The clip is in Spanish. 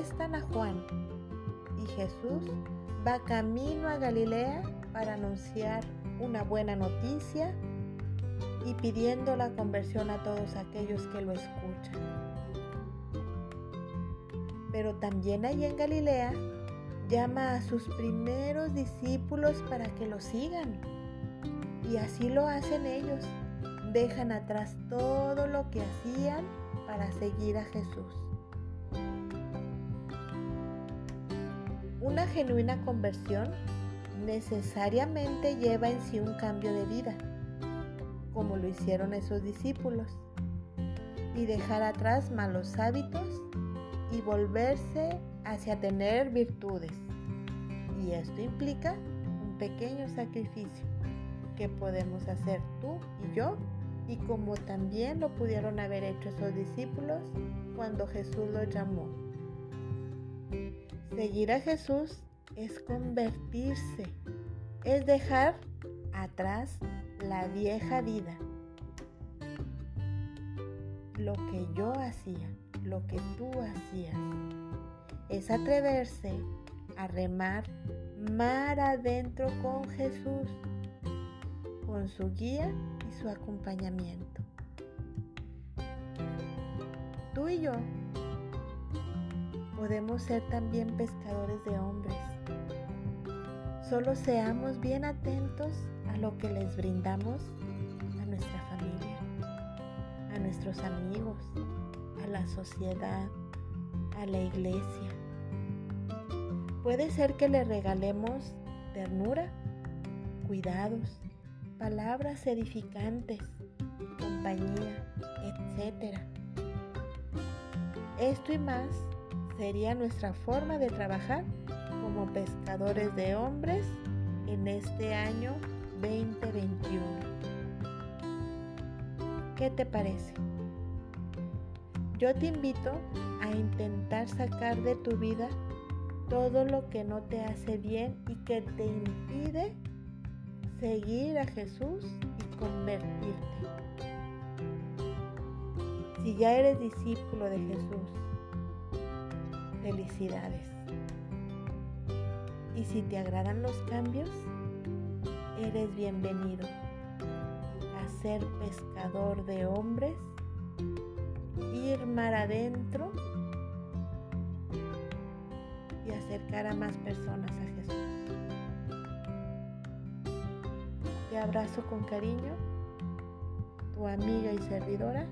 a Juan y Jesús va camino a Galilea para anunciar una buena noticia y pidiendo la conversión a todos aquellos que lo escuchan. Pero también allí en Galilea llama a sus primeros discípulos para que lo sigan. Y así lo hacen ellos. Dejan atrás todo lo que hacían para seguir a Jesús. Una genuina conversión necesariamente lleva en sí un cambio de vida, como lo hicieron esos discípulos, y dejar atrás malos hábitos y volverse hacia tener virtudes. Y esto implica un pequeño sacrificio que podemos hacer tú y yo y como también lo pudieron haber hecho esos discípulos cuando Jesús los llamó. Seguir a Jesús es convertirse, es dejar atrás la vieja vida. Lo que yo hacía, lo que tú hacías, es atreverse a remar mar adentro con Jesús, con su guía y su acompañamiento. Tú y yo podemos ser también pescadores de hombres. Solo seamos bien atentos a lo que les brindamos a nuestra familia, a nuestros amigos, a la sociedad, a la iglesia. Puede ser que le regalemos ternura, cuidados, palabras edificantes, compañía, etc. Esto y más sería nuestra forma de trabajar como pescadores de hombres en este año 2021. ¿Qué te parece? Yo te invito a intentar sacar de tu vida todo lo que no te hace bien y que te impide seguir a Jesús y convertirte. Si ya eres discípulo de Jesús, felicidades. Y si te agradan los cambios, eres bienvenido a ser pescador de hombres, ir mar adentro y acercar a más personas a Jesús. Te abrazo con cariño, tu amiga y servidora,